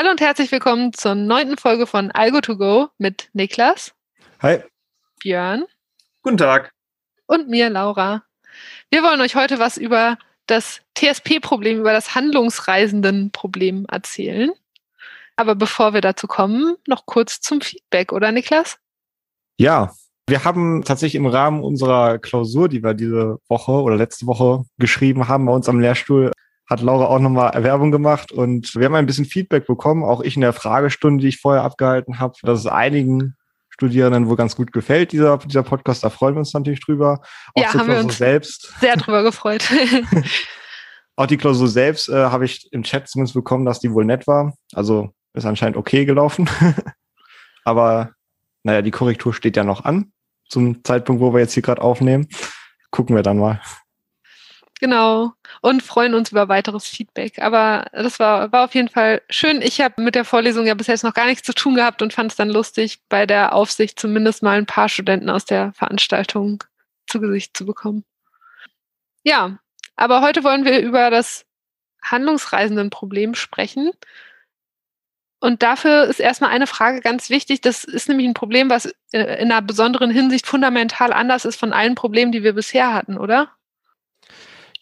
Hallo und herzlich willkommen zur neunten Folge von Algo to Go mit Niklas. Hi. Björn. Guten Tag. Und mir, Laura. Wir wollen euch heute was über das TSP-Problem, über das Handlungsreisenden-Problem erzählen. Aber bevor wir dazu kommen, noch kurz zum Feedback, oder Niklas? Ja, wir haben tatsächlich im Rahmen unserer Klausur, die wir diese Woche oder letzte Woche geschrieben haben, bei uns am Lehrstuhl, hat Laura auch nochmal Erwerbung gemacht und wir haben ein bisschen Feedback bekommen, auch ich in der Fragestunde, die ich vorher abgehalten habe, dass es einigen Studierenden wohl ganz gut gefällt, dieser, dieser Podcast. Da freuen wir uns natürlich drüber. Auch ja, haben wir uns selbst. sehr drüber gefreut. auch die Klausur selbst äh, habe ich im Chat zumindest bekommen, dass die wohl nett war. Also ist anscheinend okay gelaufen. Aber naja, die Korrektur steht ja noch an zum Zeitpunkt, wo wir jetzt hier gerade aufnehmen. Gucken wir dann mal. Genau. Und freuen uns über weiteres Feedback. Aber das war, war auf jeden Fall schön. Ich habe mit der Vorlesung ja bis jetzt noch gar nichts zu tun gehabt und fand es dann lustig, bei der Aufsicht zumindest mal ein paar Studenten aus der Veranstaltung zu Gesicht zu bekommen. Ja, aber heute wollen wir über das Handlungsreisendenproblem sprechen. Und dafür ist erstmal eine Frage ganz wichtig. Das ist nämlich ein Problem, was in einer besonderen Hinsicht fundamental anders ist von allen Problemen, die wir bisher hatten, oder?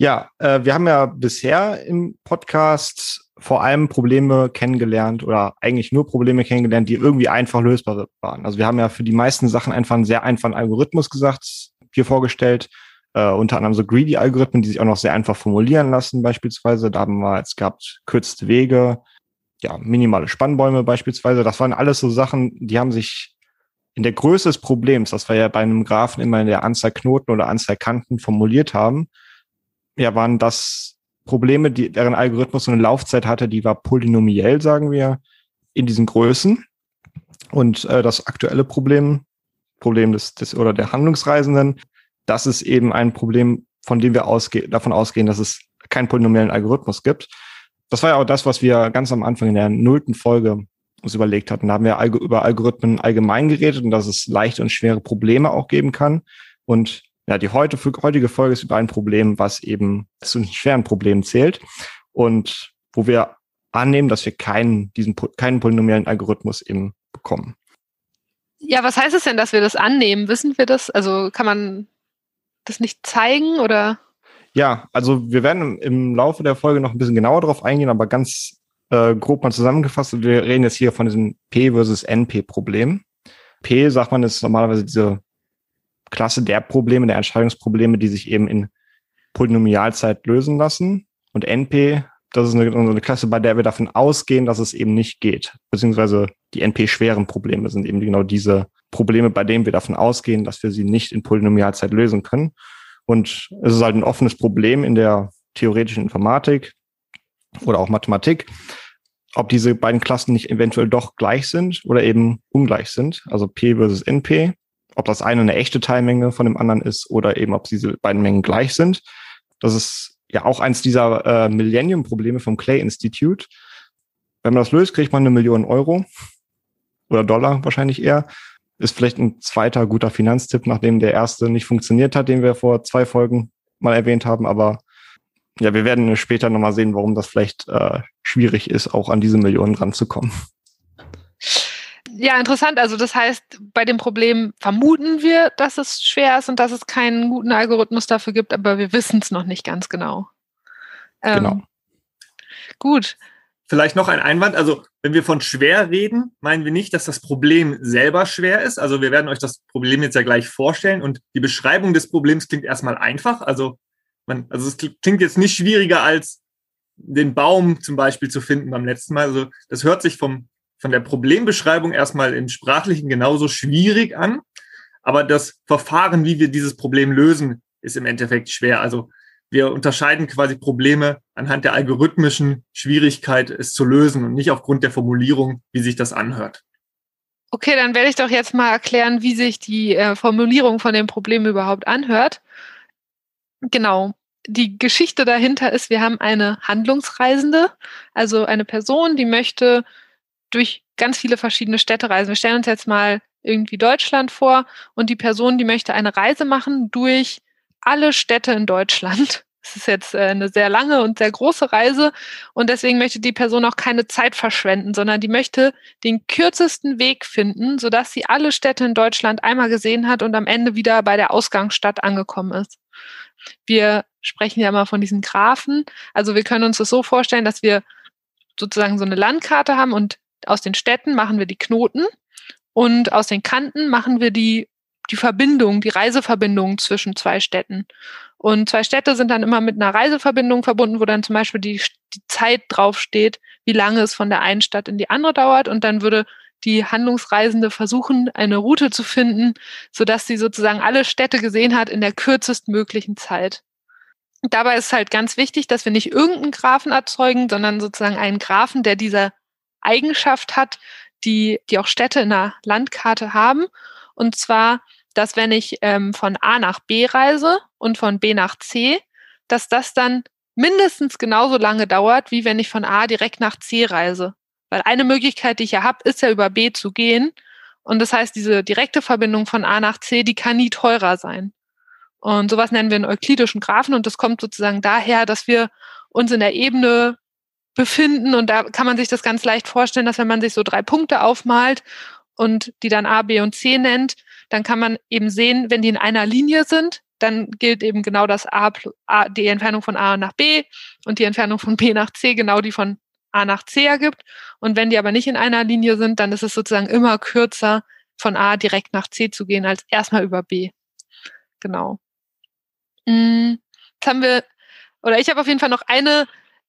Ja, äh, wir haben ja bisher im Podcast vor allem Probleme kennengelernt oder eigentlich nur Probleme kennengelernt, die irgendwie einfach lösbar waren. Also wir haben ja für die meisten Sachen einfach einen sehr einfachen Algorithmus gesagt, hier vorgestellt. Äh, unter anderem so Greedy-Algorithmen, die sich auch noch sehr einfach formulieren lassen, beispielsweise. Da haben wir jetzt gehabt kürzte Wege, ja, minimale Spannbäume beispielsweise. Das waren alles so Sachen, die haben sich in der Größe des Problems, das wir ja bei einem Graphen immer in der Anzahl Knoten oder Anzahl Kanten formuliert haben, ja, waren das Probleme, die, deren Algorithmus so eine Laufzeit hatte, die war polynomiell, sagen wir, in diesen Größen. Und äh, das aktuelle Problem, Problem des, des oder der Handlungsreisenden, das ist eben ein Problem, von dem wir ausge davon ausgehen, dass es keinen polynomiellen Algorithmus gibt. Das war ja auch das, was wir ganz am Anfang in der nullten Folge uns überlegt hatten. Da haben wir über Algorithmen allgemein geredet und dass es leichte und schwere Probleme auch geben kann. Und ja, die heute, heutige Folge ist über ein Problem, was eben zu schweren Problemen zählt und wo wir annehmen, dass wir keinen, diesen, keinen polynomialen Algorithmus eben bekommen. Ja, was heißt es denn, dass wir das annehmen? Wissen wir das? Also kann man das nicht zeigen oder? Ja, also wir werden im Laufe der Folge noch ein bisschen genauer darauf eingehen, aber ganz äh, grob mal zusammengefasst, wir reden jetzt hier von diesem P versus NP-Problem. P, sagt man, ist normalerweise diese Klasse der Probleme, der Entscheidungsprobleme, die sich eben in Polynomialzeit lösen lassen. Und NP, das ist eine, eine Klasse, bei der wir davon ausgehen, dass es eben nicht geht. Beziehungsweise die NP-schweren Probleme sind eben genau diese Probleme, bei denen wir davon ausgehen, dass wir sie nicht in Polynomialzeit lösen können. Und es ist halt ein offenes Problem in der theoretischen Informatik oder auch Mathematik, ob diese beiden Klassen nicht eventuell doch gleich sind oder eben ungleich sind. Also P versus NP ob das eine eine echte Teilmenge von dem anderen ist oder eben ob diese beiden Mengen gleich sind. Das ist ja auch eins dieser äh, Millennium-Probleme vom Clay Institute. Wenn man das löst, kriegt man eine Million Euro oder Dollar wahrscheinlich eher. Ist vielleicht ein zweiter guter Finanztipp, nachdem der erste nicht funktioniert hat, den wir vor zwei Folgen mal erwähnt haben. Aber ja, wir werden später nochmal sehen, warum das vielleicht äh, schwierig ist, auch an diese Millionen ranzukommen. Ja, interessant. Also das heißt, bei dem Problem vermuten wir, dass es schwer ist und dass es keinen guten Algorithmus dafür gibt, aber wir wissen es noch nicht ganz genau. Ähm, genau. Gut. Vielleicht noch ein Einwand. Also wenn wir von schwer reden, meinen wir nicht, dass das Problem selber schwer ist. Also wir werden euch das Problem jetzt ja gleich vorstellen und die Beschreibung des Problems klingt erstmal einfach. Also man, also es klingt jetzt nicht schwieriger als den Baum zum Beispiel zu finden beim letzten Mal. Also das hört sich vom von der Problembeschreibung erstmal im Sprachlichen genauso schwierig an. Aber das Verfahren, wie wir dieses Problem lösen, ist im Endeffekt schwer. Also wir unterscheiden quasi Probleme anhand der algorithmischen Schwierigkeit, es zu lösen und nicht aufgrund der Formulierung, wie sich das anhört. Okay, dann werde ich doch jetzt mal erklären, wie sich die äh, Formulierung von dem Problem überhaupt anhört. Genau. Die Geschichte dahinter ist, wir haben eine Handlungsreisende, also eine Person, die möchte durch ganz viele verschiedene Städte reisen. Wir stellen uns jetzt mal irgendwie Deutschland vor und die Person, die möchte eine Reise machen durch alle Städte in Deutschland. es ist jetzt äh, eine sehr lange und sehr große Reise und deswegen möchte die Person auch keine Zeit verschwenden, sondern die möchte den kürzesten Weg finden, sodass sie alle Städte in Deutschland einmal gesehen hat und am Ende wieder bei der Ausgangsstadt angekommen ist. Wir sprechen ja immer von diesen Graphen. Also wir können uns das so vorstellen, dass wir sozusagen so eine Landkarte haben und aus den Städten machen wir die Knoten und aus den Kanten machen wir die, die Verbindung, die Reiseverbindung zwischen zwei Städten. Und zwei Städte sind dann immer mit einer Reiseverbindung verbunden, wo dann zum Beispiel die, die Zeit draufsteht, wie lange es von der einen Stadt in die andere dauert. Und dann würde die Handlungsreisende versuchen, eine Route zu finden, sodass sie sozusagen alle Städte gesehen hat in der kürzestmöglichen Zeit. Dabei ist halt ganz wichtig, dass wir nicht irgendeinen Graphen erzeugen, sondern sozusagen einen Graphen, der diese Eigenschaft hat, die, die auch Städte in der Landkarte haben. Und zwar dass wenn ich ähm, von A nach B reise und von B nach C, dass das dann mindestens genauso lange dauert, wie wenn ich von A direkt nach C reise. Weil eine Möglichkeit, die ich ja habe, ist ja über B zu gehen. Und das heißt, diese direkte Verbindung von A nach C, die kann nie teurer sein. Und sowas nennen wir einen euklidischen Graphen und das kommt sozusagen daher, dass wir uns in der Ebene befinden und da kann man sich das ganz leicht vorstellen, dass wenn man sich so drei Punkte aufmalt und die dann A, B und C nennt, dann kann man eben sehen, wenn die in einer Linie sind, dann gilt eben genau das A, A, die Entfernung von A nach B und die Entfernung von B nach C genau die von A nach C ergibt. Und wenn die aber nicht in einer Linie sind, dann ist es sozusagen immer kürzer, von A direkt nach C zu gehen, als erstmal über B. Genau. Hm, jetzt haben wir, oder ich habe auf jeden Fall noch eine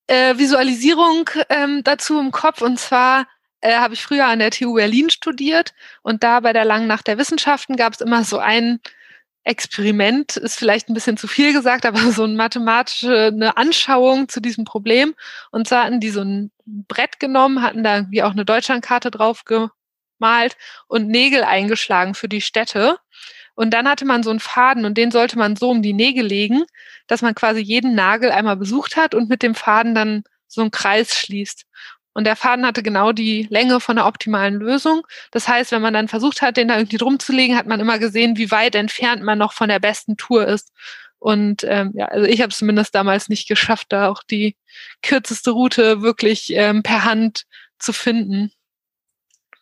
äh, Visualisierung ähm, dazu im Kopf, und zwar äh, habe ich früher an der TU Berlin studiert und da bei der Langen Nacht der Wissenschaften gab es immer so ein Experiment, ist vielleicht ein bisschen zu viel gesagt, aber so eine mathematische eine Anschauung zu diesem Problem. Und zwar hatten die so ein Brett genommen, hatten da wie auch eine Deutschlandkarte drauf gemalt und Nägel eingeschlagen für die Städte. Und dann hatte man so einen Faden und den sollte man so um die Nägel legen, dass man quasi jeden Nagel einmal besucht hat und mit dem Faden dann so einen Kreis schließt. Und der Faden hatte genau die Länge von der optimalen Lösung. Das heißt, wenn man dann versucht hat, den da irgendwie drum zu legen, hat man immer gesehen, wie weit entfernt man noch von der besten Tour ist. Und ähm, ja, also ich habe es zumindest damals nicht geschafft, da auch die kürzeste Route wirklich ähm, per Hand zu finden.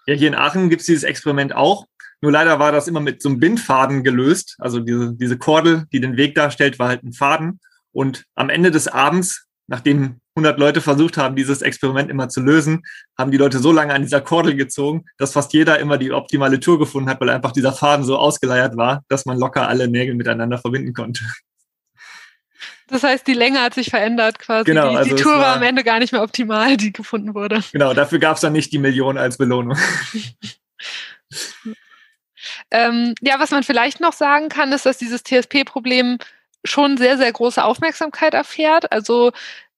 Ja, hier in Aachen gibt es dieses Experiment auch. Nur leider war das immer mit so einem Bindfaden gelöst. Also diese, diese Kordel, die den Weg darstellt, war halt ein Faden. Und am Ende des Abends, nachdem 100 Leute versucht haben, dieses Experiment immer zu lösen, haben die Leute so lange an dieser Kordel gezogen, dass fast jeder immer die optimale Tour gefunden hat, weil einfach dieser Faden so ausgeleiert war, dass man locker alle Nägel miteinander verbinden konnte. Das heißt, die Länge hat sich verändert quasi. Genau, die, also die Tour war, war am Ende gar nicht mehr optimal, die gefunden wurde. Genau, dafür gab es dann nicht die Million als Belohnung. ähm, ja, was man vielleicht noch sagen kann, ist, dass dieses TSP-Problem schon sehr, sehr große Aufmerksamkeit erfährt. Also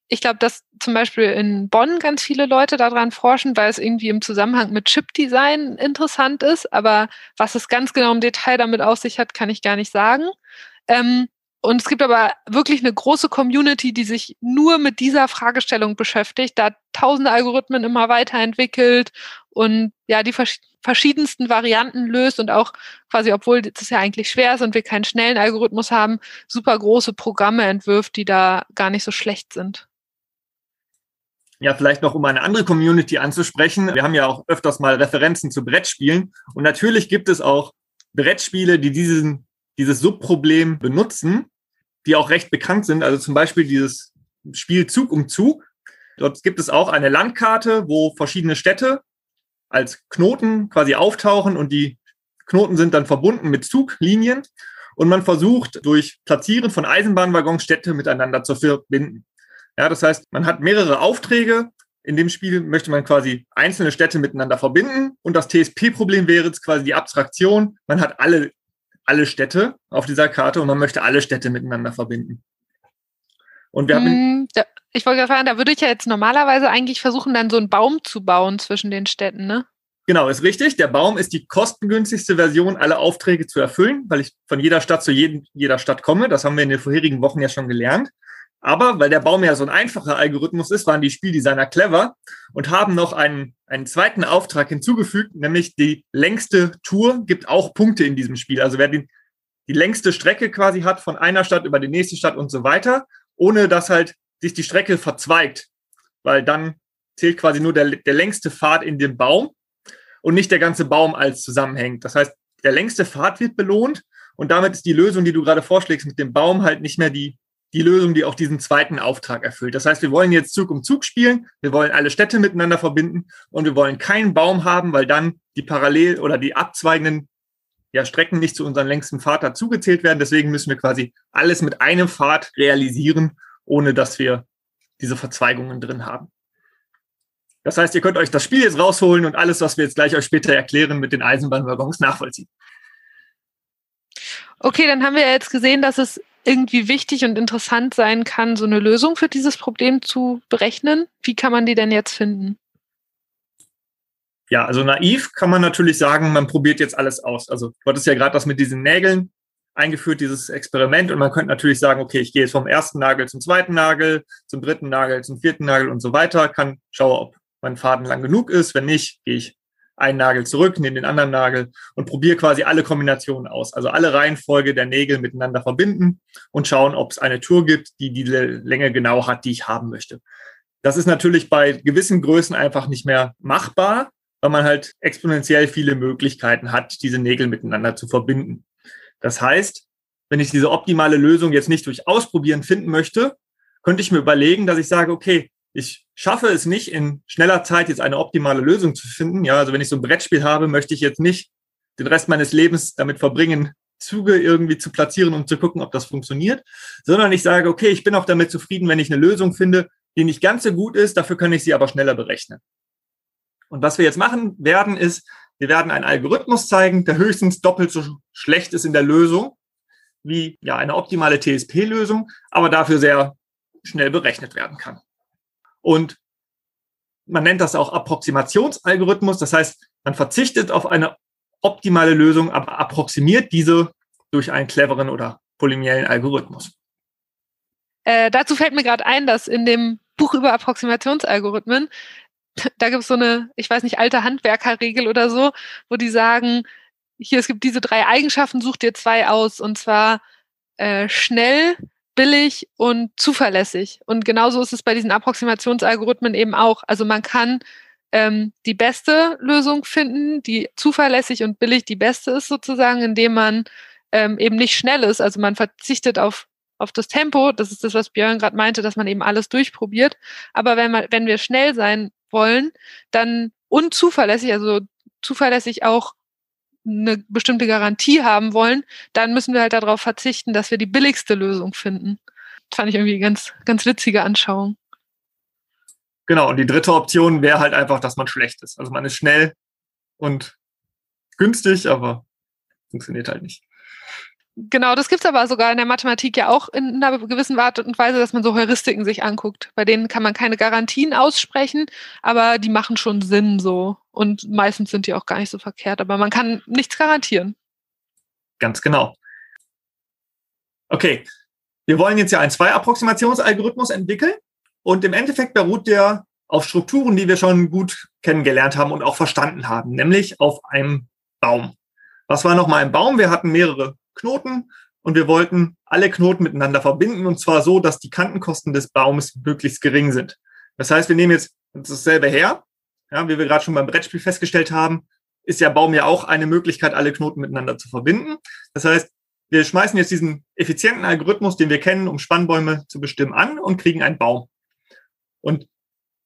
ich glaube, dass zum Beispiel in Bonn ganz viele Leute daran forschen, weil es irgendwie im Zusammenhang mit Chip-Design interessant ist. Aber was es ganz genau im Detail damit auf sich hat, kann ich gar nicht sagen. Ähm, und es gibt aber wirklich eine große Community, die sich nur mit dieser Fragestellung beschäftigt, da tausende Algorithmen immer weiterentwickelt und ja, die vers verschiedensten Varianten löst und auch quasi, obwohl das ja eigentlich schwer ist und wir keinen schnellen Algorithmus haben, super große Programme entwirft, die da gar nicht so schlecht sind. Ja, vielleicht noch um eine andere Community anzusprechen. Wir haben ja auch öfters mal Referenzen zu Brettspielen. Und natürlich gibt es auch Brettspiele, die diesen, dieses Subproblem benutzen, die auch recht bekannt sind. Also zum Beispiel dieses Spiel Zug um Zug. Dort gibt es auch eine Landkarte, wo verschiedene Städte als Knoten quasi auftauchen und die Knoten sind dann verbunden mit Zuglinien. Und man versucht durch Platzieren von Eisenbahnwaggons Städte miteinander zu verbinden. Ja, das heißt, man hat mehrere Aufträge. In dem Spiel möchte man quasi einzelne Städte miteinander verbinden. Und das TSP-Problem wäre jetzt quasi die Abstraktion. Man hat alle, alle Städte auf dieser Karte und man möchte alle Städte miteinander verbinden. Und wir haben. Hm, ich wollte gerade fragen, da würde ich ja jetzt normalerweise eigentlich versuchen, dann so einen Baum zu bauen zwischen den Städten, ne? Genau, ist richtig. Der Baum ist die kostengünstigste Version, alle Aufträge zu erfüllen, weil ich von jeder Stadt zu jedem, jeder Stadt komme. Das haben wir in den vorherigen Wochen ja schon gelernt. Aber weil der Baum ja so ein einfacher Algorithmus ist, waren die Spieldesigner clever und haben noch einen, einen zweiten Auftrag hinzugefügt, nämlich die längste Tour gibt auch Punkte in diesem Spiel. Also wer die, die längste Strecke quasi hat von einer Stadt über die nächste Stadt und so weiter ohne dass halt sich die Strecke verzweigt, weil dann zählt quasi nur der, der längste Pfad in dem Baum und nicht der ganze Baum als zusammenhängt. Das heißt, der längste Pfad wird belohnt und damit ist die Lösung, die du gerade vorschlägst, mit dem Baum halt nicht mehr die, die Lösung, die auch diesen zweiten Auftrag erfüllt. Das heißt, wir wollen jetzt Zug um Zug spielen, wir wollen alle Städte miteinander verbinden und wir wollen keinen Baum haben, weil dann die parallel oder die abzweigenden ja, Strecken nicht zu unserem längsten Pfad dazugezählt werden. Deswegen müssen wir quasi alles mit einem Pfad realisieren, ohne dass wir diese Verzweigungen drin haben. Das heißt, ihr könnt euch das Spiel jetzt rausholen und alles, was wir jetzt gleich euch später erklären, mit den Eisenbahnwaggons nachvollziehen. Okay, dann haben wir jetzt gesehen, dass es irgendwie wichtig und interessant sein kann, so eine Lösung für dieses Problem zu berechnen. Wie kann man die denn jetzt finden? Ja, also naiv kann man natürlich sagen, man probiert jetzt alles aus. Also du hattest ja gerade das mit diesen Nägeln eingeführt, dieses Experiment. Und man könnte natürlich sagen, okay, ich gehe jetzt vom ersten Nagel zum zweiten Nagel, zum dritten Nagel, zum vierten Nagel und so weiter, kann schaue, ob mein Faden lang genug ist. Wenn nicht, gehe ich einen Nagel zurück, nehme den anderen Nagel und probiere quasi alle Kombinationen aus. Also alle Reihenfolge der Nägel miteinander verbinden und schauen, ob es eine Tour gibt, die die Länge genau hat, die ich haben möchte. Das ist natürlich bei gewissen Größen einfach nicht mehr machbar, weil man halt exponentiell viele Möglichkeiten hat, diese Nägel miteinander zu verbinden. Das heißt, wenn ich diese optimale Lösung jetzt nicht durch Ausprobieren finden möchte, könnte ich mir überlegen, dass ich sage, okay, ich schaffe es nicht in schneller Zeit jetzt eine optimale Lösung zu finden. Ja, also wenn ich so ein Brettspiel habe, möchte ich jetzt nicht den Rest meines Lebens damit verbringen, Züge irgendwie zu platzieren, um zu gucken, ob das funktioniert, sondern ich sage, okay, ich bin auch damit zufrieden, wenn ich eine Lösung finde, die nicht ganz so gut ist, dafür kann ich sie aber schneller berechnen. Und was wir jetzt machen werden, ist, wir werden einen Algorithmus zeigen, der höchstens doppelt so schlecht ist in der Lösung wie ja eine optimale TSP-Lösung, aber dafür sehr schnell berechnet werden kann. Und man nennt das auch Approximationsalgorithmus. Das heißt, man verzichtet auf eine optimale Lösung, aber approximiert diese durch einen cleveren oder polymiellen Algorithmus. Äh, dazu fällt mir gerade ein, dass in dem Buch über Approximationsalgorithmen, da gibt es so eine, ich weiß nicht, alte Handwerkerregel oder so, wo die sagen, hier, es gibt diese drei Eigenschaften, such dir zwei aus, und zwar äh, schnell, billig und zuverlässig. Und genauso ist es bei diesen Approximationsalgorithmen eben auch. Also man kann ähm, die beste Lösung finden, die zuverlässig und billig die beste ist sozusagen, indem man ähm, eben nicht schnell ist. Also man verzichtet auf, auf das Tempo. Das ist das, was Björn gerade meinte, dass man eben alles durchprobiert. Aber wenn, man, wenn wir schnell sein wollen, dann unzuverlässig, also zuverlässig auch eine bestimmte Garantie haben wollen, dann müssen wir halt darauf verzichten, dass wir die billigste Lösung finden. Das fand ich irgendwie ganz, ganz witzige Anschauung. Genau, und die dritte Option wäre halt einfach, dass man schlecht ist. Also man ist schnell und günstig, aber funktioniert halt nicht. Genau, das gibt es aber sogar in der Mathematik ja auch in einer gewissen Art und Weise, dass man so Heuristiken sich anguckt. Bei denen kann man keine Garantien aussprechen, aber die machen schon Sinn so. Und meistens sind die auch gar nicht so verkehrt, aber man kann nichts garantieren. Ganz genau. Okay, wir wollen jetzt ja einen Zwei-Approximationsalgorithmus entwickeln und im Endeffekt beruht der auf Strukturen, die wir schon gut kennengelernt haben und auch verstanden haben, nämlich auf einem Baum. Was war nochmal ein Baum? Wir hatten mehrere Knoten und wir wollten alle Knoten miteinander verbinden und zwar so, dass die Kantenkosten des Baumes möglichst gering sind. Das heißt, wir nehmen jetzt dasselbe her, ja, wie wir gerade schon beim Brettspiel festgestellt haben, ist der Baum ja auch eine Möglichkeit, alle Knoten miteinander zu verbinden. Das heißt, wir schmeißen jetzt diesen effizienten Algorithmus, den wir kennen, um Spannbäume zu bestimmen, an und kriegen einen Baum. Und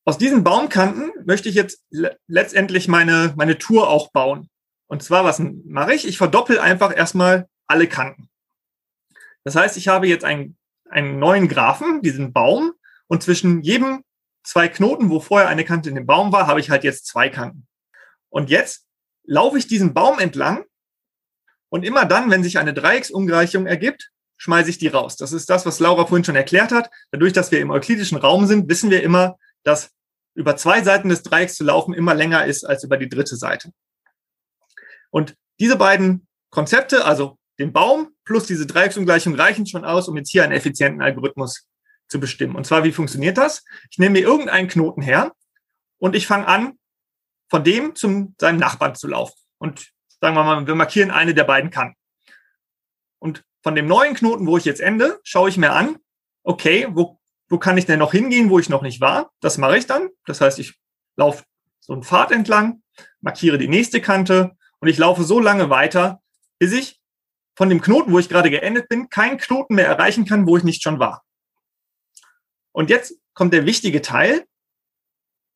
aus diesen Baumkanten möchte ich jetzt le letztendlich meine, meine Tour auch bauen. Und zwar, was mache ich? Ich verdoppel einfach erstmal alle Kanten. Das heißt, ich habe jetzt einen, einen neuen Graphen, diesen Baum, und zwischen jedem zwei Knoten, wo vorher eine Kante in dem Baum war, habe ich halt jetzt zwei Kanten. Und jetzt laufe ich diesen Baum entlang und immer dann, wenn sich eine Dreiecksumgleichung ergibt, schmeiße ich die raus. Das ist das, was Laura vorhin schon erklärt hat. Dadurch, dass wir im euklidischen Raum sind, wissen wir immer, dass über zwei Seiten des Dreiecks zu laufen immer länger ist als über die dritte Seite. Und diese beiden Konzepte, also den Baum plus diese Dreiecksungleichung reichen schon aus, um jetzt hier einen effizienten Algorithmus zu bestimmen. Und zwar, wie funktioniert das? Ich nehme mir irgendeinen Knoten her und ich fange an, von dem zum seinem Nachbarn zu laufen. Und sagen wir mal, wir markieren eine der beiden Kanten. Und von dem neuen Knoten, wo ich jetzt ende, schaue ich mir an, okay, wo, wo kann ich denn noch hingehen, wo ich noch nicht war? Das mache ich dann. Das heißt, ich laufe so einen Pfad entlang, markiere die nächste Kante und ich laufe so lange weiter, bis ich von dem Knoten, wo ich gerade geendet bin, keinen Knoten mehr erreichen kann, wo ich nicht schon war. Und jetzt kommt der wichtige Teil.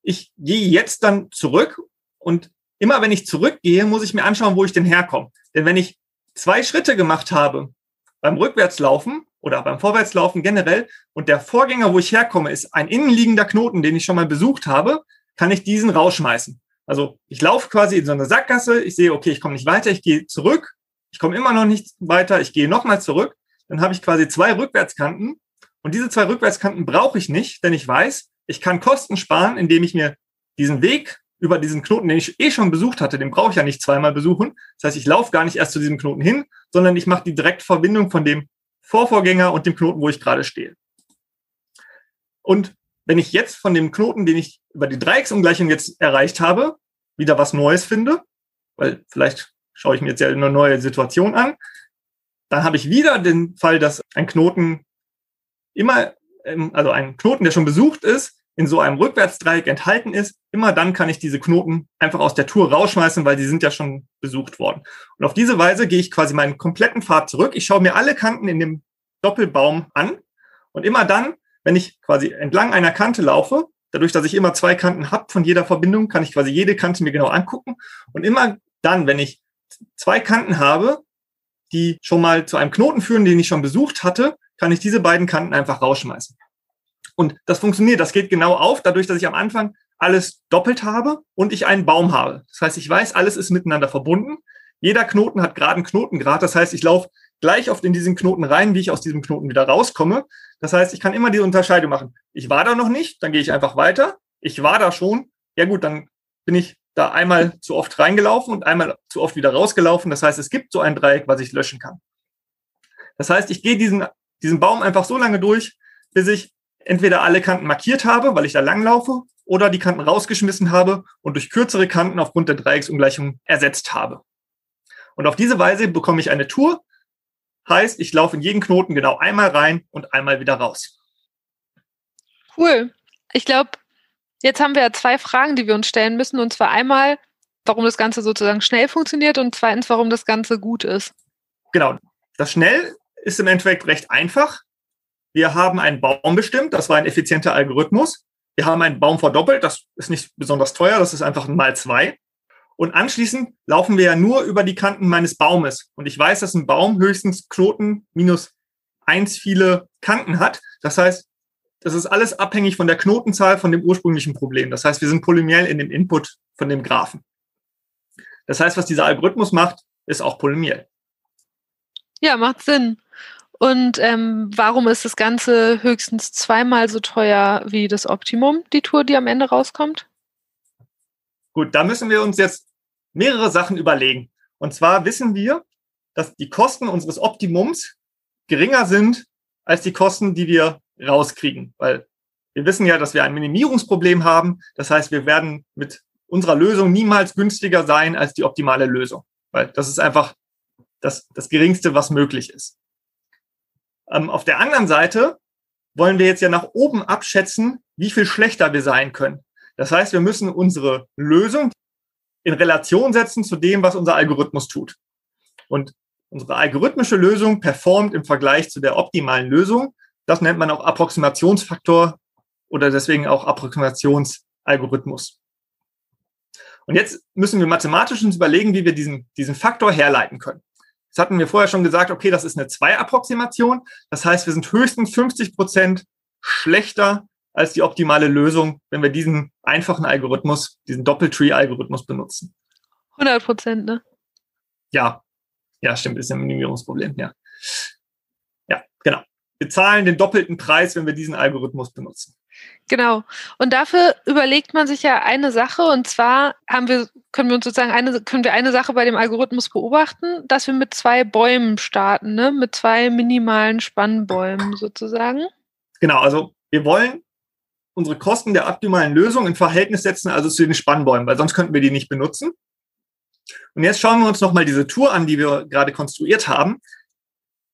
Ich gehe jetzt dann zurück und immer wenn ich zurückgehe, muss ich mir anschauen, wo ich denn herkomme. Denn wenn ich zwei Schritte gemacht habe beim Rückwärtslaufen oder beim Vorwärtslaufen generell und der Vorgänger, wo ich herkomme, ist ein innenliegender Knoten, den ich schon mal besucht habe, kann ich diesen rausschmeißen. Also ich laufe quasi in so eine Sackgasse, ich sehe, okay, ich komme nicht weiter, ich gehe zurück, ich komme immer noch nicht weiter, ich gehe nochmal zurück, dann habe ich quasi zwei Rückwärtskanten und diese zwei Rückwärtskanten brauche ich nicht, denn ich weiß, ich kann Kosten sparen, indem ich mir diesen Weg über diesen Knoten, den ich eh schon besucht hatte, den brauche ich ja nicht zweimal besuchen. Das heißt, ich laufe gar nicht erst zu diesem Knoten hin, sondern ich mache die Direktverbindung von dem Vorvorgänger und dem Knoten, wo ich gerade stehe. Und wenn ich jetzt von dem Knoten, den ich über die Dreiecksumgleichung jetzt erreicht habe, wieder was Neues finde, weil vielleicht schaue ich mir jetzt ja eine neue Situation an, dann habe ich wieder den Fall, dass ein Knoten immer, ähm, also ein Knoten, der schon besucht ist, in so einem Rückwärtsdreieck enthalten ist, immer dann kann ich diese Knoten einfach aus der Tour rausschmeißen, weil die sind ja schon besucht worden. Und auf diese Weise gehe ich quasi meinen kompletten Pfad zurück. Ich schaue mir alle Kanten in dem Doppelbaum an und immer dann, wenn ich quasi entlang einer Kante laufe, dadurch, dass ich immer zwei Kanten habe von jeder Verbindung, kann ich quasi jede Kante mir genau angucken. Und immer dann, wenn ich zwei Kanten habe, die schon mal zu einem Knoten führen, den ich schon besucht hatte, kann ich diese beiden Kanten einfach rausschmeißen. Und das funktioniert, das geht genau auf, dadurch, dass ich am Anfang alles doppelt habe und ich einen Baum habe. Das heißt, ich weiß, alles ist miteinander verbunden. Jeder Knoten hat gerade einen Knotengrad. Das heißt, ich laufe gleich oft in diesen Knoten rein, wie ich aus diesem Knoten wieder rauskomme. Das heißt, ich kann immer diese Unterscheidung machen. Ich war da noch nicht, dann gehe ich einfach weiter. Ich war da schon. Ja gut, dann bin ich da einmal zu oft reingelaufen und einmal zu oft wieder rausgelaufen. Das heißt, es gibt so ein Dreieck, was ich löschen kann. Das heißt, ich gehe diesen, diesen Baum einfach so lange durch, bis ich entweder alle Kanten markiert habe, weil ich da langlaufe, oder die Kanten rausgeschmissen habe und durch kürzere Kanten aufgrund der Dreiecksungleichung ersetzt habe. Und auf diese Weise bekomme ich eine Tour. Heißt, ich laufe in jeden Knoten genau einmal rein und einmal wieder raus. Cool. Ich glaube, jetzt haben wir ja zwei Fragen, die wir uns stellen müssen. Und zwar einmal, warum das Ganze sozusagen schnell funktioniert und zweitens, warum das Ganze gut ist. Genau. Das schnell ist im Endeffekt recht einfach. Wir haben einen Baum bestimmt, das war ein effizienter Algorithmus. Wir haben einen Baum verdoppelt, das ist nicht besonders teuer, das ist einfach ein mal zwei. Und anschließend laufen wir ja nur über die Kanten meines Baumes. Und ich weiß, dass ein Baum höchstens Knoten minus eins viele Kanten hat. Das heißt, das ist alles abhängig von der Knotenzahl von dem ursprünglichen Problem. Das heißt, wir sind polymiell in dem Input von dem Graphen. Das heißt, was dieser Algorithmus macht, ist auch polymiell. Ja, macht Sinn. Und ähm, warum ist das Ganze höchstens zweimal so teuer wie das Optimum, die Tour, die am Ende rauskommt? Gut, da müssen wir uns jetzt mehrere Sachen überlegen. Und zwar wissen wir, dass die Kosten unseres Optimums geringer sind als die Kosten, die wir rauskriegen. Weil wir wissen ja, dass wir ein Minimierungsproblem haben. Das heißt, wir werden mit unserer Lösung niemals günstiger sein als die optimale Lösung. Weil das ist einfach das, das Geringste, was möglich ist. Ähm, auf der anderen Seite wollen wir jetzt ja nach oben abschätzen, wie viel schlechter wir sein können. Das heißt, wir müssen unsere Lösung in Relation setzen zu dem, was unser Algorithmus tut. Und unsere algorithmische Lösung performt im Vergleich zu der optimalen Lösung. Das nennt man auch Approximationsfaktor oder deswegen auch Approximationsalgorithmus. Und jetzt müssen wir mathematisch uns überlegen, wie wir diesen, diesen Faktor herleiten können. Das hatten wir vorher schon gesagt, okay, das ist eine Zwei-Approximation. Das heißt, wir sind höchstens 50 Prozent schlechter als die optimale Lösung, wenn wir diesen einfachen Algorithmus, diesen Doppeltree-Algorithmus benutzen. 100 Prozent, ne? Ja, ja, stimmt, ist ein Minimierungsproblem, ja. Wir zahlen den doppelten Preis, wenn wir diesen Algorithmus benutzen. Genau. Und dafür überlegt man sich ja eine Sache und zwar haben wir, können wir uns sozusagen eine, können wir eine Sache bei dem Algorithmus beobachten, dass wir mit zwei Bäumen starten, ne? mit zwei minimalen Spannbäumen sozusagen. Genau, also wir wollen unsere Kosten der optimalen Lösung in Verhältnis setzen, also zu den Spannbäumen, weil sonst könnten wir die nicht benutzen. Und jetzt schauen wir uns nochmal diese Tour an, die wir gerade konstruiert haben.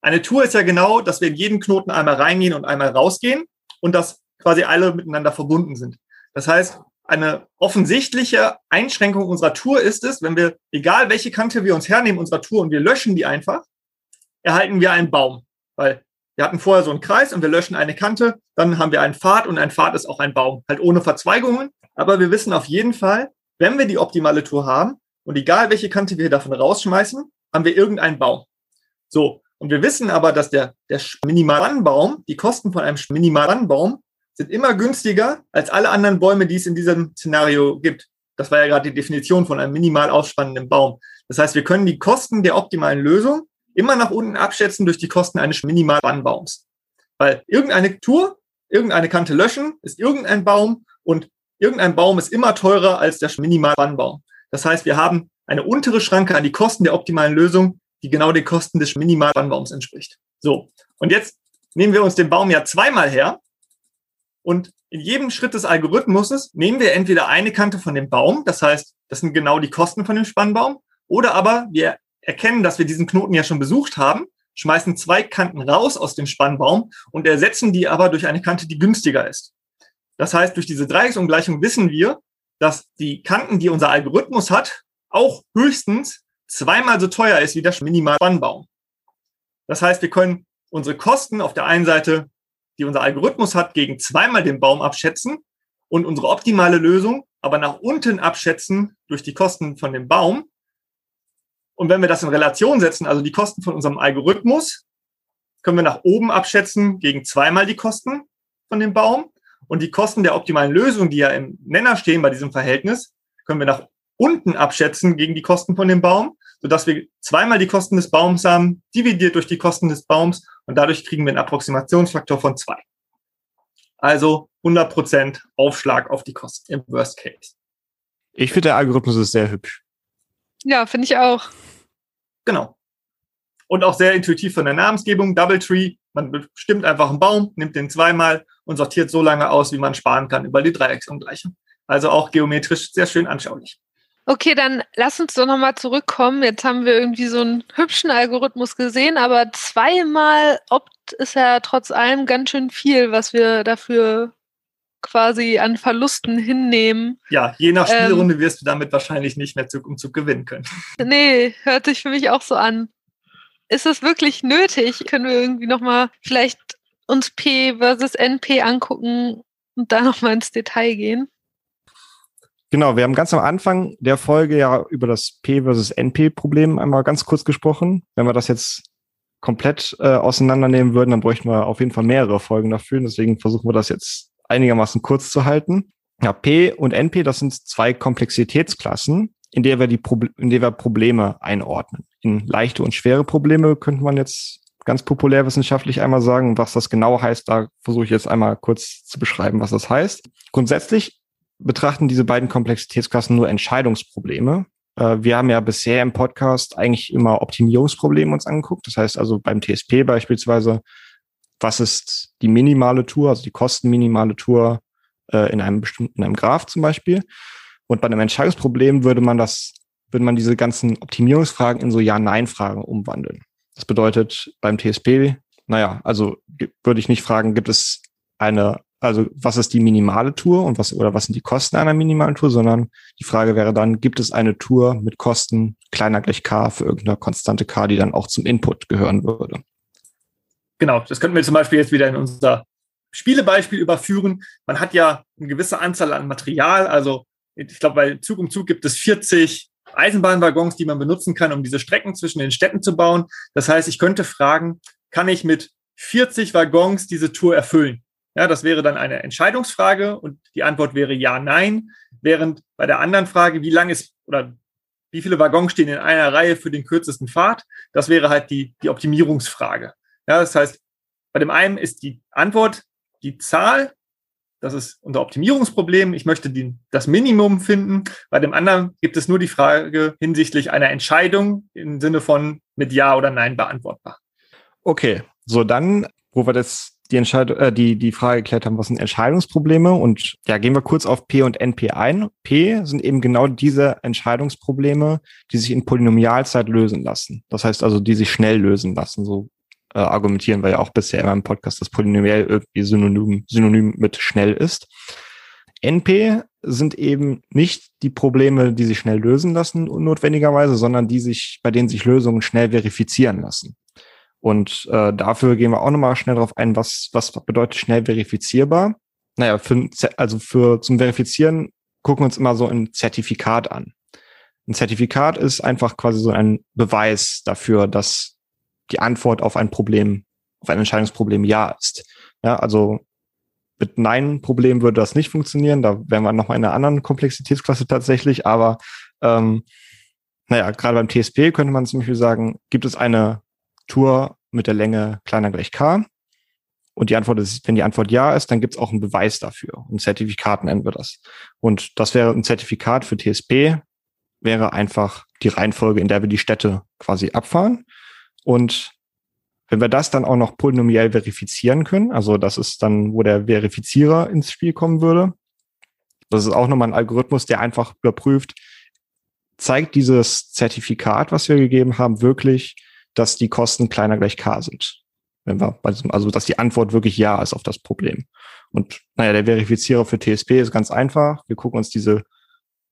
Eine Tour ist ja genau, dass wir in jeden Knoten einmal reingehen und einmal rausgehen und dass quasi alle miteinander verbunden sind. Das heißt, eine offensichtliche Einschränkung unserer Tour ist es, wenn wir, egal welche Kante wir uns hernehmen unserer Tour und wir löschen die einfach, erhalten wir einen Baum. Weil wir hatten vorher so einen Kreis und wir löschen eine Kante, dann haben wir einen Pfad und ein Pfad ist auch ein Baum. Halt ohne Verzweigungen. Aber wir wissen auf jeden Fall, wenn wir die optimale Tour haben und egal welche Kante wir davon rausschmeißen, haben wir irgendeinen Baum. So. Und wir wissen aber, dass der, der Minimalbaum, die Kosten von einem Minimalbaum sind immer günstiger als alle anderen Bäume, die es in diesem Szenario gibt. Das war ja gerade die Definition von einem minimal aufspannenden Baum. Das heißt, wir können die Kosten der optimalen Lösung immer nach unten abschätzen durch die Kosten eines Minimalbannbaums. Weil irgendeine Tour, irgendeine Kante löschen, ist irgendein Baum und irgendein Baum ist immer teurer als der Minimalbannbaum. Das heißt, wir haben eine untere Schranke an die Kosten der optimalen Lösung, die genau den Kosten des Minimalbannbaums entspricht. So. Und jetzt nehmen wir uns den Baum ja zweimal her und in jedem Schritt des Algorithmuses nehmen wir entweder eine Kante von dem Baum, das heißt, das sind genau die Kosten von dem Spannbaum, oder aber wir erkennen, dass wir diesen Knoten ja schon besucht haben, schmeißen zwei Kanten raus aus dem Spannbaum und ersetzen die aber durch eine Kante, die günstiger ist. Das heißt, durch diese Dreiecksungleichung wissen wir, dass die Kanten, die unser Algorithmus hat, auch höchstens zweimal so teuer ist wie der Minimal-Spannbaum. Das heißt, wir können unsere Kosten auf der einen Seite, die unser Algorithmus hat, gegen zweimal den Baum abschätzen und unsere optimale Lösung aber nach unten abschätzen durch die Kosten von dem Baum und wenn wir das in Relation setzen, also die Kosten von unserem Algorithmus, können wir nach oben abschätzen gegen zweimal die Kosten von dem Baum. Und die Kosten der optimalen Lösung, die ja im Nenner stehen bei diesem Verhältnis, können wir nach unten abschätzen gegen die Kosten von dem Baum, sodass wir zweimal die Kosten des Baums haben, dividiert durch die Kosten des Baums und dadurch kriegen wir einen Approximationsfaktor von zwei. Also 100% Aufschlag auf die Kosten im Worst Case. Ich finde, der Algorithmus ist sehr hübsch. Ja, finde ich auch. Genau. Und auch sehr intuitiv von der Namensgebung. Double Tree, man bestimmt einfach einen Baum, nimmt den zweimal und sortiert so lange aus, wie man sparen kann über die Dreiecksungleichung. Also auch geometrisch sehr schön anschaulich. Okay, dann lass uns doch nochmal zurückkommen. Jetzt haben wir irgendwie so einen hübschen Algorithmus gesehen, aber zweimal Opt ist ja trotz allem ganz schön viel, was wir dafür quasi an Verlusten hinnehmen. Ja, je nach ähm, Spielrunde ähm, wirst du damit wahrscheinlich nicht mehr Zug um Zug gewinnen können. Nee, hört sich für mich auch so an. Ist es wirklich nötig? Können wir irgendwie nochmal vielleicht uns P versus NP angucken und da nochmal ins Detail gehen? Genau, wir haben ganz am Anfang der Folge ja über das P versus NP-Problem einmal ganz kurz gesprochen. Wenn wir das jetzt komplett äh, auseinandernehmen würden, dann bräuchten wir auf jeden Fall mehrere Folgen dafür. Deswegen versuchen wir das jetzt einigermaßen kurz zu halten. Ja, P und NP, das sind zwei Komplexitätsklassen, in der wir die Proble in der wir Probleme einordnen. In leichte und schwere Probleme könnte man jetzt ganz populärwissenschaftlich einmal sagen, was das genau heißt. Da versuche ich jetzt einmal kurz zu beschreiben, was das heißt. Grundsätzlich betrachten diese beiden Komplexitätsklassen nur Entscheidungsprobleme. Äh, wir haben ja bisher im Podcast eigentlich immer Optimierungsprobleme uns angeguckt. Das heißt also beim TSP beispielsweise was ist die minimale Tour, also die kostenminimale Tour äh, in einem bestimmten, in einem Graph zum Beispiel. Und bei einem Entscheidungsproblem würde man das, würde man diese ganzen Optimierungsfragen in so Ja-Nein-Fragen umwandeln. Das bedeutet beim TSP, naja, also würde ich nicht fragen, gibt es eine, also was ist die minimale Tour und was, oder was sind die Kosten einer minimalen Tour, sondern die Frage wäre dann, gibt es eine Tour mit Kosten kleiner gleich K für irgendeine konstante K, die dann auch zum Input gehören würde genau, das könnten wir zum Beispiel jetzt wieder in unser Spielebeispiel überführen. Man hat ja eine gewisse Anzahl an Material. Also ich glaube, bei Zug um Zug gibt es 40 Eisenbahnwaggons, die man benutzen kann, um diese Strecken zwischen den Städten zu bauen. Das heißt, ich könnte fragen, kann ich mit 40 Waggons diese Tour erfüllen? Ja, das wäre dann eine Entscheidungsfrage und die Antwort wäre ja, nein. Während bei der anderen Frage, wie lang ist oder wie viele Waggons stehen in einer Reihe für den kürzesten Pfad, das wäre halt die, die Optimierungsfrage. Ja, das heißt, bei dem einen ist die Antwort die Zahl, das ist unser Optimierungsproblem. Ich möchte die, das Minimum finden. Bei dem anderen gibt es nur die Frage hinsichtlich einer Entscheidung im Sinne von mit Ja oder Nein beantwortbar. Okay, so dann, wo wir das die, Entscheidung, äh, die, die Frage geklärt haben, was sind Entscheidungsprobleme? Und ja, gehen wir kurz auf P und NP ein. P sind eben genau diese Entscheidungsprobleme, die sich in Polynomialzeit lösen lassen. Das heißt also, die sich schnell lösen lassen. So äh, argumentieren, weil ja auch bisher in meinem Podcast das Polynomial irgendwie synonym, synonym mit schnell ist. NP sind eben nicht die Probleme, die sich schnell lösen lassen, notwendigerweise, sondern die sich, bei denen sich Lösungen schnell verifizieren lassen. Und äh, dafür gehen wir auch nochmal schnell drauf ein, was, was bedeutet schnell verifizierbar. Naja, für, also für zum Verifizieren gucken wir uns immer so ein Zertifikat an. Ein Zertifikat ist einfach quasi so ein Beweis dafür, dass die Antwort auf ein Problem, auf ein Entscheidungsproblem ja ist. Ja, also mit Nein-Problem würde das nicht funktionieren. Da wären wir nochmal in einer anderen Komplexitätsklasse tatsächlich. Aber ähm, naja, gerade beim TSP könnte man zum Beispiel sagen, gibt es eine Tour mit der Länge kleiner gleich k. Und die Antwort ist, wenn die Antwort ja ist, dann gibt es auch einen Beweis dafür. Ein Zertifikat nennen wir das. Und das wäre ein Zertifikat für TSP, wäre einfach die Reihenfolge, in der wir die Städte quasi abfahren. Und wenn wir das dann auch noch polynomiell verifizieren können, also das ist dann, wo der Verifizierer ins Spiel kommen würde. Das ist auch nochmal ein Algorithmus, der einfach überprüft, zeigt dieses Zertifikat, was wir gegeben haben, wirklich dass die Kosten kleiner gleich k sind. Wenn wir also dass die Antwort wirklich ja ist auf das Problem. Und naja, der Verifizierer für TSP ist ganz einfach. Wir gucken uns diese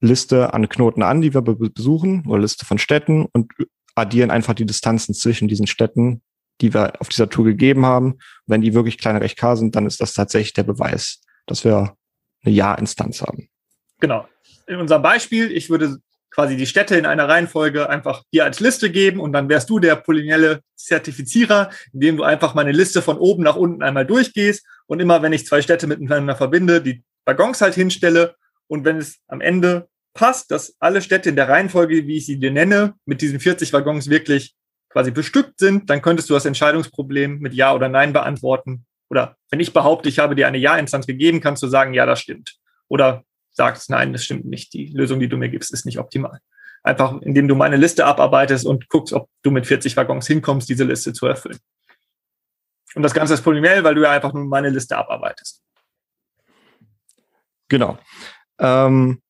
Liste an Knoten an, die wir besuchen, oder Liste von Städten und addieren einfach die Distanzen zwischen diesen Städten, die wir auf dieser Tour gegeben haben. wenn die wirklich kleiner gleich k sind, dann ist das tatsächlich der Beweis, dass wir eine Ja-Instanz haben. Genau. In unserem Beispiel, ich würde quasi die Städte in einer Reihenfolge einfach dir als Liste geben und dann wärst du der polynomielle Zertifizierer, indem du einfach meine Liste von oben nach unten einmal durchgehst und immer, wenn ich zwei Städte miteinander verbinde, die Waggons halt hinstelle und wenn es am Ende passt, dass alle Städte in der Reihenfolge, wie ich sie dir nenne, mit diesen 40 Waggons wirklich quasi bestückt sind, dann könntest du das Entscheidungsproblem mit Ja oder Nein beantworten. Oder wenn ich behaupte, ich habe dir eine Ja-Instanz gegeben, kannst du sagen, ja, das stimmt. Oder sagst, nein, das stimmt nicht, die Lösung, die du mir gibst, ist nicht optimal. Einfach, indem du meine Liste abarbeitest und guckst, ob du mit 40 Waggons hinkommst, diese Liste zu erfüllen. Und das Ganze ist polynomiell, weil du ja einfach nur meine Liste abarbeitest. Genau. Ähm,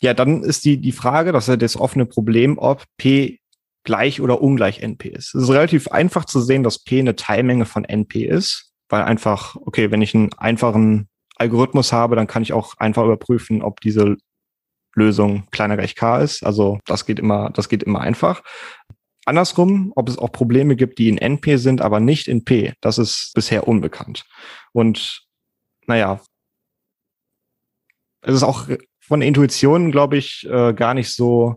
ja, dann ist die, die Frage, das ist ja das offene Problem, ob P gleich oder ungleich NP ist. Es ist relativ einfach zu sehen, dass P eine Teilmenge von NP ist, weil einfach, okay, wenn ich einen einfachen Algorithmus habe, dann kann ich auch einfach überprüfen, ob diese Lösung kleiner gleich k ist. Also das geht immer, das geht immer einfach. Andersrum, ob es auch Probleme gibt, die in NP sind, aber nicht in P, das ist bisher unbekannt. Und naja, es ist auch von der Intuition, glaube ich, äh, gar nicht so,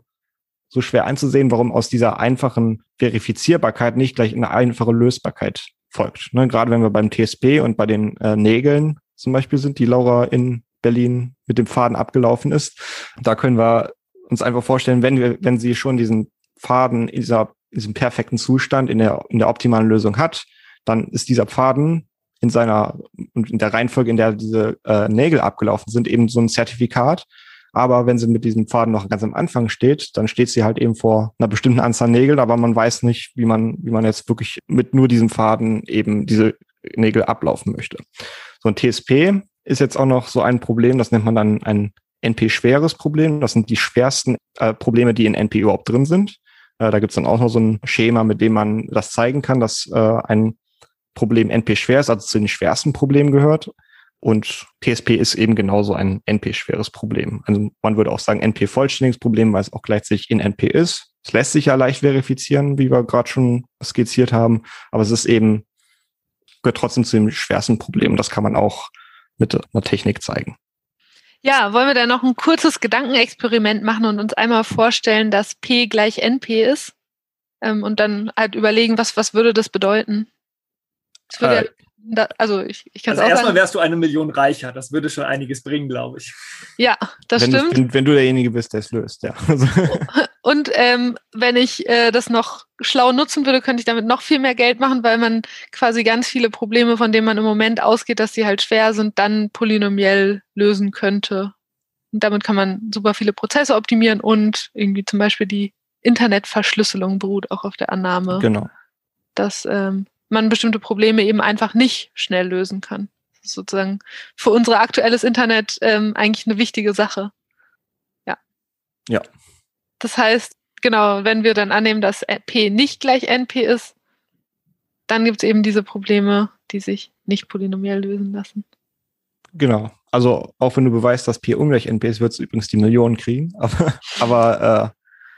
so schwer einzusehen, warum aus dieser einfachen Verifizierbarkeit nicht gleich eine einfache Lösbarkeit folgt. Ne, gerade wenn wir beim TSP und bei den äh, Nägeln zum Beispiel sind, die Laura in Berlin mit dem Faden abgelaufen ist. Da können wir uns einfach vorstellen, wenn wir, wenn sie schon diesen Faden in dieser, diesem perfekten Zustand in der, in der optimalen Lösung hat, dann ist dieser Faden in seiner und in der Reihenfolge, in der diese äh, Nägel abgelaufen sind, eben so ein Zertifikat. Aber wenn sie mit diesem Faden noch ganz am Anfang steht, dann steht sie halt eben vor einer bestimmten Anzahl Nägeln, aber man weiß nicht, wie man, wie man jetzt wirklich mit nur diesem Faden eben diese Nägel ablaufen möchte. So ein TSP ist jetzt auch noch so ein Problem, das nennt man dann ein NP-schweres Problem. Das sind die schwersten äh, Probleme, die in NP überhaupt drin sind. Äh, da gibt es dann auch noch so ein Schema, mit dem man das zeigen kann, dass äh, ein Problem NP schwer ist, also zu den schwersten Problemen gehört. Und TSP ist eben genauso ein NP-schweres Problem. Also man würde auch sagen NP-vollständiges Problem, weil es auch gleichzeitig in NP ist. Es lässt sich ja leicht verifizieren, wie wir gerade schon skizziert haben, aber es ist eben gehört trotzdem zu den schwersten Problemen. Das kann man auch mit einer Technik zeigen. Ja, wollen wir da noch ein kurzes Gedankenexperiment machen und uns einmal vorstellen, dass P gleich NP ist ähm, und dann halt überlegen, was, was würde das bedeuten? Das würde äh, da, also ich, ich kann also erstmal sagen, wärst du eine Million reicher. Das würde schon einiges bringen, glaube ich. Ja, das wenn stimmt. Du, wenn, wenn, du derjenige bist, der es löst, ja. Und ähm, wenn ich äh, das noch schlau nutzen würde, könnte ich damit noch viel mehr Geld machen, weil man quasi ganz viele Probleme, von denen man im Moment ausgeht, dass sie halt schwer sind, dann polynomiell lösen könnte. Und damit kann man super viele Prozesse optimieren und irgendwie zum Beispiel die Internetverschlüsselung beruht auch auf der Annahme, genau. dass ähm, man bestimmte Probleme eben einfach nicht schnell lösen kann. Das ist sozusagen für unser aktuelles Internet ähm, eigentlich eine wichtige Sache. Ja. Ja. Das heißt, genau, wenn wir dann annehmen, dass P nicht gleich NP ist, dann gibt es eben diese Probleme, die sich nicht polynomiell lösen lassen. Genau. Also auch wenn du beweist, dass P ungleich NP ist, wird es übrigens die Millionen kriegen, aber, aber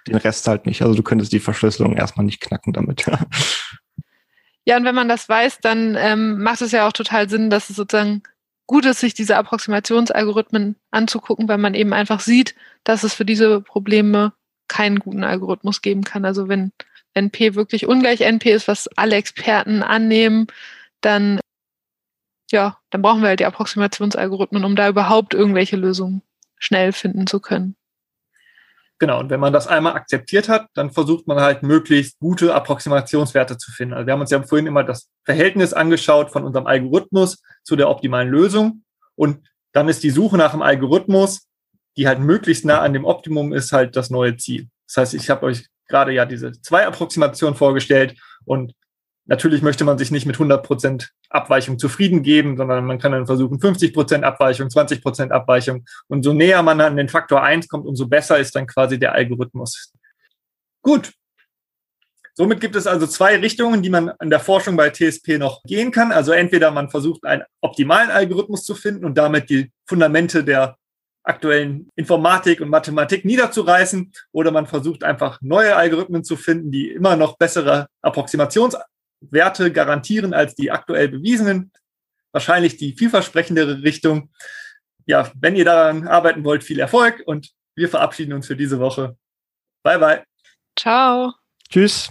äh, den Rest halt nicht. Also du könntest die Verschlüsselung erstmal nicht knacken damit. ja, und wenn man das weiß, dann ähm, macht es ja auch total Sinn, dass es sozusagen gut ist, sich diese Approximationsalgorithmen anzugucken, weil man eben einfach sieht, dass es für diese Probleme keinen guten Algorithmus geben kann. Also wenn NP wirklich ungleich NP ist, was alle Experten annehmen, dann ja, dann brauchen wir halt die Approximationsalgorithmen, um da überhaupt irgendwelche Lösungen schnell finden zu können. Genau, und wenn man das einmal akzeptiert hat, dann versucht man halt möglichst gute Approximationswerte zu finden. Also wir haben uns ja vorhin immer das Verhältnis angeschaut von unserem Algorithmus zu der optimalen Lösung. Und dann ist die Suche nach einem Algorithmus, die halt möglichst nah an dem Optimum ist, halt das neue Ziel. Das heißt, ich habe euch gerade ja diese zwei Approximationen vorgestellt und Natürlich möchte man sich nicht mit 100 Prozent Abweichung zufrieden geben, sondern man kann dann versuchen 50 Prozent Abweichung, 20 Prozent Abweichung. Und so näher man an den Faktor 1 kommt, umso besser ist dann quasi der Algorithmus. Gut. Somit gibt es also zwei Richtungen, die man in der Forschung bei TSP noch gehen kann. Also entweder man versucht einen optimalen Algorithmus zu finden und damit die Fundamente der aktuellen Informatik und Mathematik niederzureißen oder man versucht einfach neue Algorithmen zu finden, die immer noch bessere Approximations Werte garantieren als die aktuell bewiesenen. Wahrscheinlich die vielversprechendere Richtung. Ja, wenn ihr daran arbeiten wollt, viel Erfolg und wir verabschieden uns für diese Woche. Bye, bye. Ciao. Tschüss.